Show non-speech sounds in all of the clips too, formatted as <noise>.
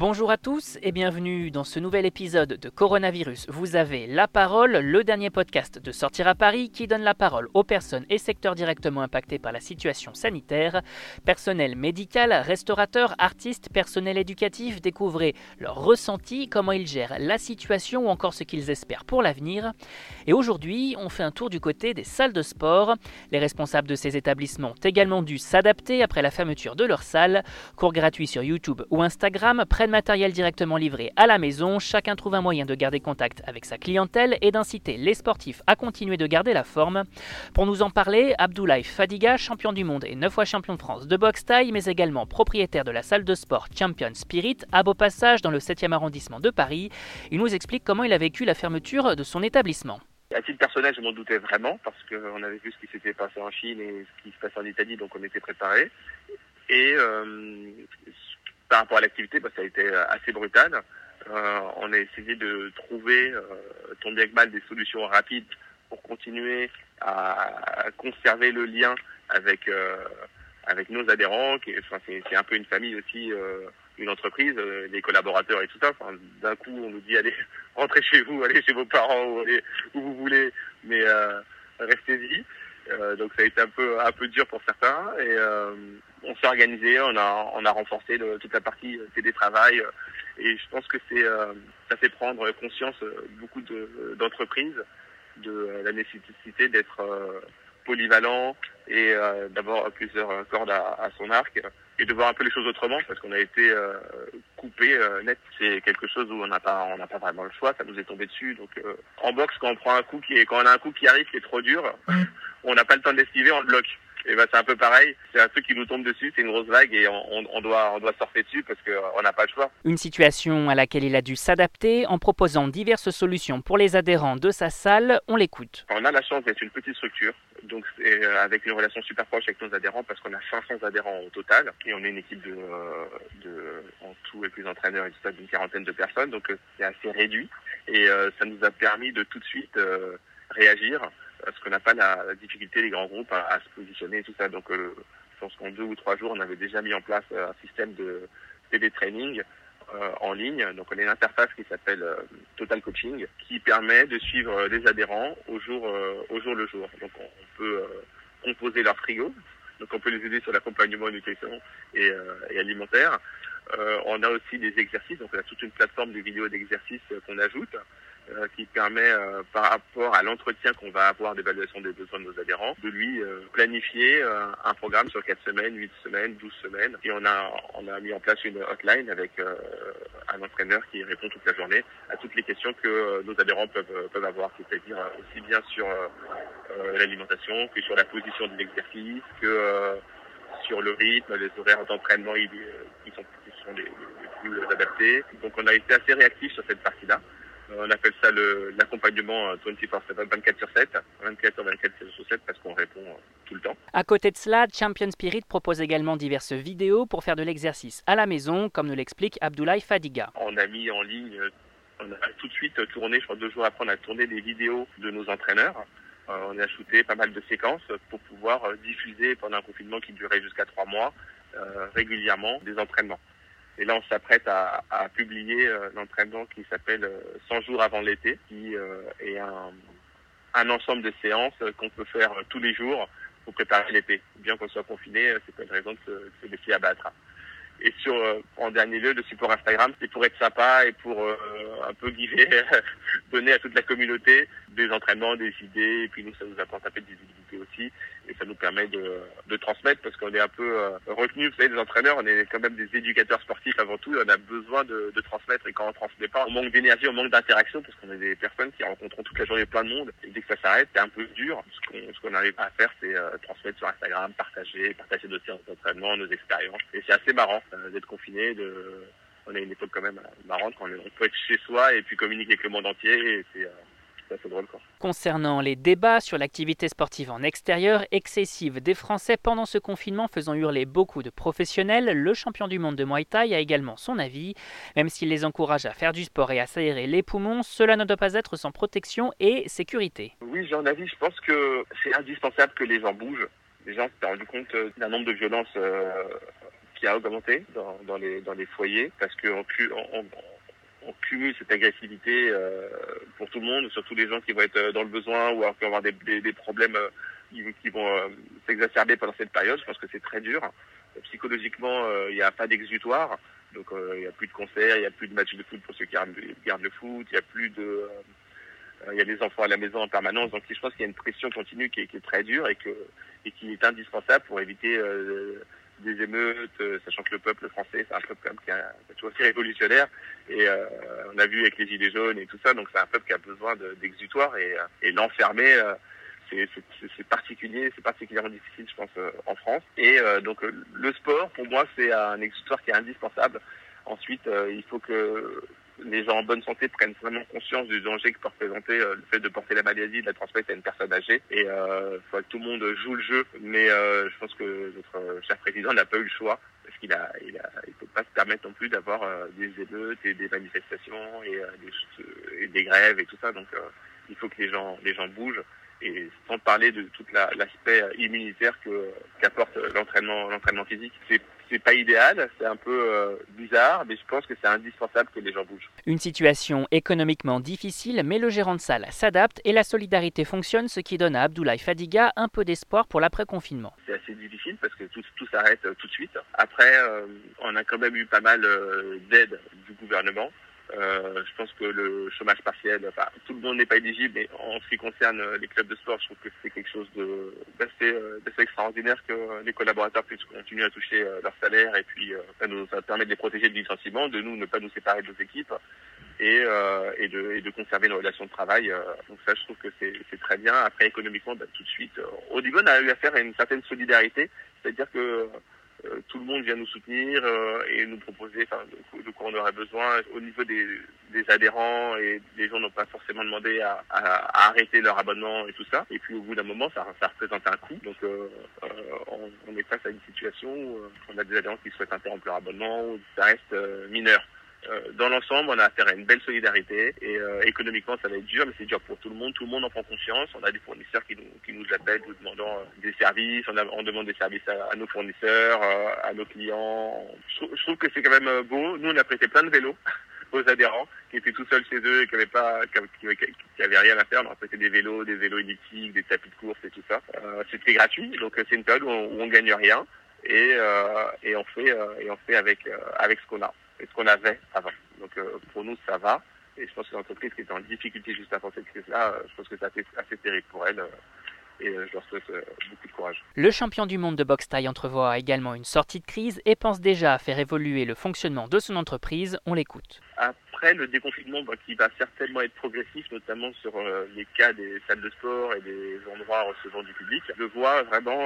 Bonjour à tous et bienvenue dans ce nouvel épisode de Coronavirus. Vous avez La Parole, le dernier podcast de Sortir à Paris qui donne la parole aux personnes et secteurs directement impactés par la situation sanitaire. Personnel médical, restaurateurs, artistes, personnel éducatif, découvrez leurs ressentis, comment ils gèrent la situation ou encore ce qu'ils espèrent pour l'avenir. Et aujourd'hui, on fait un tour du côté des salles de sport. Les responsables de ces établissements ont également dû s'adapter après la fermeture de leurs salles. Cours gratuits sur YouTube ou Instagram, matériel directement livré à la maison, chacun trouve un moyen de garder contact avec sa clientèle et d'inciter les sportifs à continuer de garder la forme. Pour nous en parler, Abdoulaye Fadiga, champion du monde et 9 fois champion de France de boxe taille, mais également propriétaire de la salle de sport Champion Spirit à Beaupassage dans le 7e arrondissement de Paris. Il nous explique comment il a vécu la fermeture de son établissement. À titre personnel, je m'en doutais vraiment parce qu'on avait vu ce qui s'était passé en Chine et ce qui se passait en Italie, donc on était préparé. Et euh, par rapport à l'activité, bah, ça a été euh, assez brutal. Euh, on a essayé de trouver, euh, tant bien que mal, des solutions rapides pour continuer à, conserver le lien avec euh, avec nos adhérents. Qui, enfin, c'est un peu une famille aussi, une entreprise, les collaborateurs et tout ça. Enfin, D'un coup, on nous dit allez, <laughs> rentrez chez vous, allez chez vos parents ou allez où vous voulez, mais restez-y. donc ça a été un peu un peu dur pour certains et on s'est organisé, on a, on a renforcé toute la partie euh, télétravail euh, et je pense que c'est euh, ça fait prendre conscience beaucoup d'entreprises de, la nécessité d'être polyvalent et d'avoir plusieurs cordes à, son arc et de voir un peu les choses autrement parce qu'on a été coupé net. C'est quelque chose où on n'a pas on n'a pas vraiment le choix, ça nous est tombé dessus. Donc en boxe quand on prend un coup qui est quand on a un coup qui arrive qui est trop dur, on n'a pas le temps de l'esquiver, on le bloque. Et ben c'est un peu pareil. C'est un truc qui nous tombe dessus, c'est une grosse vague et on, doit on doit surfer dessus parce qu'on n'a pas le choix. Une situation à laquelle il a dû s'adapter en proposant diverses solutions pour les adhérents de sa salle. On l'écoute. On a la chance d'être une petite structure, donc euh, avec une relation super proche avec nos adhérents parce qu'on a 500 adhérents au total et on est une équipe de, euh, de en tout avec les entraîneurs et tout ça d'une quarantaine de personnes, donc euh, c'est assez réduit et ça nous a permis de tout de suite réagir parce qu'on n'a pas la, difficulté des grands groupes à, se positionner et tout ça. Donc, euh, je pense qu'en deux ou trois jours, on avait déjà mis en place euh, un système de télétraining euh, en ligne. Donc, on a une interface qui s'appelle euh, Total Coaching, qui permet de suivre les adhérents au jour, au jour le jour. Donc, on, peut composer leur frigo. Donc, on peut les aider sur l'accompagnement nutrition et, et alimentaire. on a aussi des exercices. Donc, on a toute une plateforme de vidéos d'exercices qu'on ajoute. Euh, qui permet, euh, par rapport à l'entretien qu'on va avoir d'évaluation des besoins de nos adhérents, de lui euh, planifier un programme sur 4 semaines, 8 semaines, 12 semaines. Et on a, on a mis en place une hotline avec un entraîneur qui répond toute la journée à toutes les questions que nos adhérents peuvent, peuvent avoir, c'est-à-dire aussi bien sur l'alimentation que sur la position de l'exercice, que sur le rythme, les horaires d'entraînement qui sont, sont les, les plus adaptés. Donc on a été assez réactif sur cette partie-là. Euh, on appelle ça l'accompagnement 24 7, 24 sur 7, 24 sur 24 sur 7 parce qu'on répond euh, tout le temps. À côté de cela, Champion Spirit propose également diverses vidéos pour faire de l'exercice à la maison, comme nous l'explique Abdoulaye Fadiga. On a mis en ligne, on a tout de suite tourné, je crois deux jours après, on a tourné des vidéos de nos entraîneurs. Euh, on a shooté pas mal de séquences pour pouvoir diffuser pendant un confinement qui durait jusqu'à trois mois régulièrement des entraînements. Et là, on s'apprête à, à, publier euh, l'entraînement qui s'appelle 100 euh, jours avant l'été, qui euh, est un, un, ensemble de séances qu'on peut faire tous les jours pour préparer l'été. Bien qu'on soit confiné, c'est pas une raison de se, se laisser abattre. Et sur, en dernier lieu, le support Instagram, c'est pour être sympa et pour un peu guider, <laughs> donner à toute la communauté des entraînements, des idées, et puis nous, ça nous apporte un peu de visibilité aussi, et ça nous permet de, de transmettre, parce qu'on est un peu euh, retenu, vous savez, des entraîneurs, on est quand même des éducateurs sportifs avant tout, et on a besoin de, de transmettre, et quand on transmet pas, on manque d'énergie, on manque d'interaction, parce qu'on est des personnes qui rencontrent toute la journée plein de monde, et dès que ça s'arrête, c'est un peu dur. Ce qu'on arrive à faire, c'est euh, transmettre sur Instagram, partager, partager nos séances d'entraînement, nos expériences, et c'est assez marrant euh, d'être confiné, de on a une époque quand même marrante quand on peut être chez soi et puis communiquer avec le monde entier et c'est Concernant les débats sur l'activité sportive en extérieur excessive des Français pendant ce confinement faisant hurler beaucoup de professionnels, le champion du monde de Muay Thai a également son avis. Même s'il les encourage à faire du sport et à s'aérer les poumons, cela ne doit pas être sans protection et sécurité. Oui, j'ai un avis. Je pense que c'est indispensable que les gens bougent. Les gens s'est rendu compte d'un nombre de violences euh, qui a augmenté dans, dans les dans les foyers parce qu'on on, on, cumule cette agressivité euh, pour tout le monde, surtout les gens qui vont être dans le besoin ou qui vont avoir des, problèmes qui vont s'exacerber pendant cette période. Je pense que c'est très dur. Psychologiquement, il n'y a pas d'exutoire. Donc il n'y a plus de concerts, il n'y a plus de matchs de foot pour ceux qui gardent le foot, il n'y a plus de il y a des enfants à la maison en permanence, donc je pense qu'il y a une pression continue qui est, très dure et qui est indispensable pour éviter euh, des émeutes, euh, sachant que le peuple français, c'est un peuple quand même qui est, toujours aussi révolutionnaire. Et euh, on a vu avec les gilets jaunes et tout ça, donc c'est un peuple qui a besoin d'exutoire et, et l'enfermer. c'est particulier, c'est particulièrement difficile, je pense, en France. Et donc le sport, pour moi, c'est un exutoire qui est indispensable. Ensuite, il faut que les gens en bonne santé prennent vraiment conscience du danger que peut représenter euh, le fait de porter la maladie, de la transmettre à une personne âgée. Et euh, faut que tout le monde joue le jeu. Mais euh, je pense que notre cher président n'a pas eu le choix parce qu'il a, il a, il peut pas se permettre non plus d'avoir euh, des émeutes et des manifestations et, des, et des grèves et tout ça. Donc il faut que les gens, les gens bougent et sans parler de tout l'aspect immunitaire que qu'apporte l'entraînement l'entraînement physique. C'est c'est pas idéal, c'est un peu euh, bizarre, mais je pense que c'est indispensable que les gens bougent. Une situation économiquement difficile, mais le gérant de salle s'adapte et la solidarité fonctionne, ce qui donne à Abdoulaye Fadiga un peu d'espoir pour l'après-confinement. C'est assez difficile parce que tout, tout s'arrête euh, tout de suite. Après, euh, on a quand même eu pas mal d'aide du gouvernement. Euh, je pense que le chômage partiel, enfin, tout le monde n'est pas éligible, mais en ce qui concerne les clubs de sport, je trouve que c'est quelque chose d'assez euh, extraordinaire que les collaborateurs puissent continuer à toucher euh, leur salaire et puis ça nous ça permet de les protéger du licenciement, de nous ne pas nous séparer de nos équipes et, et, de, et de conserver nos relations de travail. donc ça, je trouve que c'est très bien. Après, économiquement, bah, tout de suite, au on a eu affaire à une certaine solidarité, c'est-à-dire que euh, tout le monde vient nous soutenir euh, et nous proposer enfin, de, quoi on aurait besoin. Au niveau des, des adhérents et les gens n'ont pas forcément demandé à, à, arrêter leur abonnement et tout ça. Et puis au bout d'un moment, ça, ça représente un coût. Donc euh, on, on, est face à une situation où on a des adhérents qui souhaitent interrompre leur abonnement, où ça reste mineur. Euh, dans l'ensemble, on a affaire à une belle solidarité et euh, économiquement, ça va être dur, mais c'est dur pour tout le monde. Tout le monde en prend conscience. On a des fournisseurs qui nous, qui nous appellent, nous demandant euh, des services. On, a, on, demande des services à, nos fournisseurs, à nos clients. Je, trouve que c'est quand même beau. Nous, on a prêté plein de vélos <laughs> aux adhérents qui étaient tout seuls chez eux et qui n'avaient pas, qui, qui, avaient rien à faire. On a prêté des vélos, des vélos elliptiques, des tapis de course et tout ça. C'était gratuit, donc c'est une période où on, où on gagne rien et, et on fait et on fait avec avec ce qu'on a et ce qu'on avait avant. Donc euh, pour nous, ça va. Et je pense que l'entreprise qui était en difficulté juste avant cette crise-là, euh, je pense que c'est assez, assez terrible pour elle. Euh, et je leur souhaite beaucoup de courage. Le champion du monde de boxe taille entrevoit également une sortie de crise et pense déjà à faire évoluer le fonctionnement de son entreprise. On l'écoute. Après, le déconfinement bah, qui va certainement être progressif, notamment sur les cas des salles de sport et des endroits recevant du public, je le vois vraiment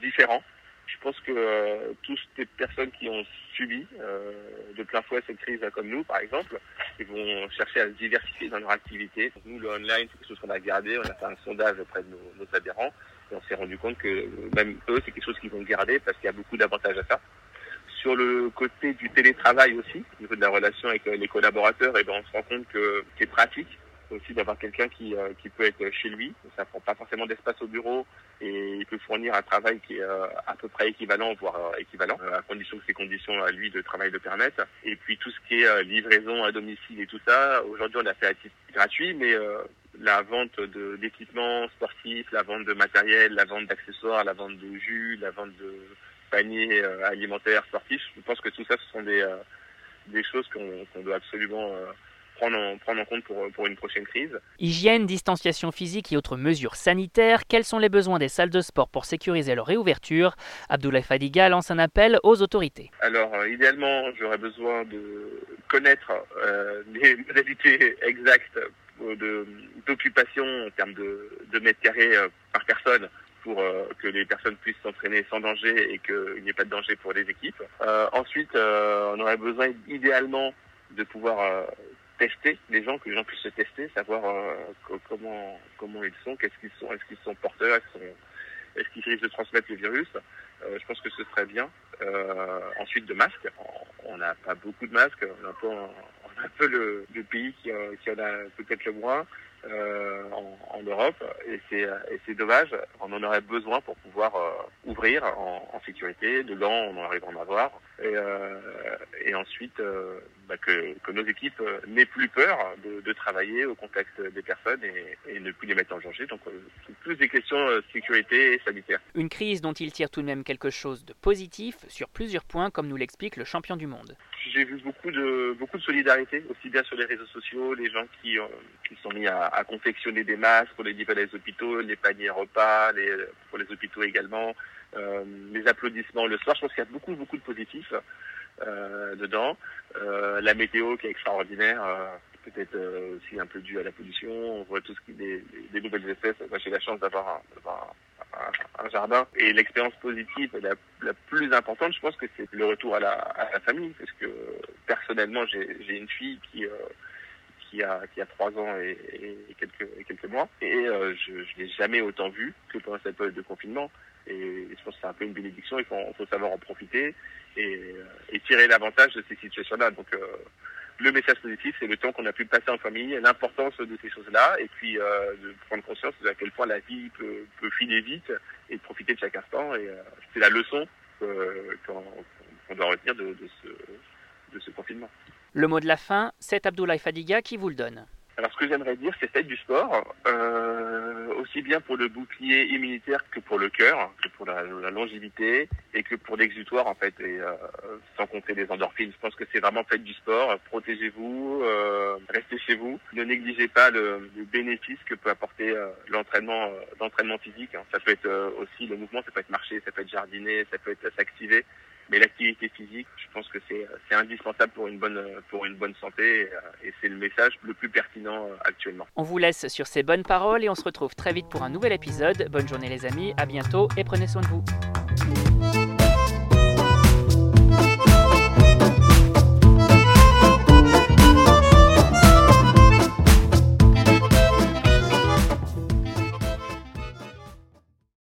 différent je pense que euh, toutes les personnes qui ont subi euh, de plein fouet cette crise comme nous, par exemple, ils vont chercher à se diversifier dans leur activité. nous, le online, c'est quelque chose qu'on a gardé. On a fait un sondage auprès de nos, nos adhérents et on s'est rendu compte que même eux, c'est quelque chose qu'ils vont garder parce qu'il y a beaucoup d'avantages à ça. Sur le côté du télétravail aussi, au niveau de la relation avec les collaborateurs, et eh ben on se rend compte que c'est pratique aussi d'avoir quelqu'un qui, euh, qui peut être chez lui. Ça prend pas forcément d'espace au bureau et il peut fournir un travail qui est euh, à peu près équivalent, voire euh, équivalent, à condition que ces conditions à lui de travail le permettent. Et puis tout ce qui est livraison à domicile et tout ça, aujourd'hui on a fait à titre gratuit, mais la vente d'équipements sportifs, la vente de matériel, la vente d'accessoires, la vente de jus, la vente de paniers alimentaires sportifs, je pense que tout ça ce sont des, des choses qu'on doit absolument prendre en, prendre en compte pour, pour, une prochaine crise. Hygiène, distanciation physique et autres mesures sanitaires, quels sont les besoins des salles de sport pour sécuriser leur réouverture? Abdoulaye Fadiga lance un appel aux autorités. Alors, euh, idéalement, j'aurais besoin de connaître euh, les <laughs> modalités exactes d'occupation en termes de, de mètres carrés euh, par personne pour euh, que les personnes puissent s'entraîner sans danger et qu'il n'y ait pas de danger pour les équipes. Euh, ensuite, on aurait besoin idéalement de pouvoir tester les gens, que les gens puissent se tester, savoir euh, comment comment ils sont, qu'est-ce qu'ils sont, est-ce qu'ils sont porteurs, est-ce qu'ils risquent de transmettre le virus. Euh, je pense que ce serait bien. Euh, ensuite, de masques. On n'a pas beaucoup de masques. On a un peu, on a un peu le, le, pays qui, qui en a peut-être le moins. en, Europe et c'est dommage. On en aurait besoin pour pouvoir ouvrir en, en, sécurité. De on en arrive à en avoir. Et, et ensuite, bah, que, que, nos équipes n'aient plus peur de, de, travailler au contact des personnes et, et, ne plus les mettre en danger. Donc, plus des questions sécurité et sanitaire. Une crise dont il tire tout de même quelque chose de positif sur plusieurs points, comme nous l'explique le champion du monde. J'ai vu beaucoup de beaucoup de solidarité, aussi bien sur les réseaux sociaux, les gens qui, qui sont mis à, confectionner des masques pour les les hôpitaux, les paniers repas, pour les hôpitaux également, euh, les applaudissements le soir. Je pense qu'il y a beaucoup beaucoup de positifs euh, dedans. Euh, la météo qui est extraordinaire. Peut-être aussi un peu dû à la pollution. On voit tout ce qui des, des nouvelles espèces. Moi, j'ai la chance d'avoir un, jardin. Et l'expérience positive la, plus importante, je pense que c'est le retour à la, à la, famille, parce que personnellement, j'ai une fille qui euh, qui a qui a trois ans et, et quelques et quelques mois, et euh, je, je l'ai jamais autant vu que pendant cette période de confinement. Et je pense que c'est un peu une bénédiction. Il faut, faut savoir en profiter et, euh, et tirer l'avantage de ces situations-là. Donc euh, le message positif, c'est le temps qu'on a pu passer en famille, l'importance de ces choses-là, et puis euh, de prendre conscience de à quel point la vie peut, peut filer vite et de profiter de chaque instant. Et c'est la leçon qu'on doit retenir de, ce, de ce confinement. Le mot de la fin, c'est Abdoulaye Fadiga qui vous le donne. Alors ce que j'aimerais dire, c'est faites du sport, euh, aussi bien pour le bouclier immunitaire que pour le cœur, que pour la, longévité et que pour l'exutoire en fait, et euh, sans compter les endorphines. Je pense que c'est vraiment faites du sport, protégez-vous, euh, restez chez vous, ne négligez pas le, le bénéfice que peut apporter euh, l'entraînement, l'entraînement physique. Ça peut être aussi le mouvement, ça peut être marcher, ça peut être jardiner, ça peut être s'activer. Mais l'activité physique, je pense que c'est indispensable pour une bonne, pour une bonne santé et c'est le message le plus pertinent actuellement. On vous laisse sur ces bonnes paroles et on se retrouve très vite pour un nouvel épisode. Bonne journée les amis, à bientôt et prenez soin de vous.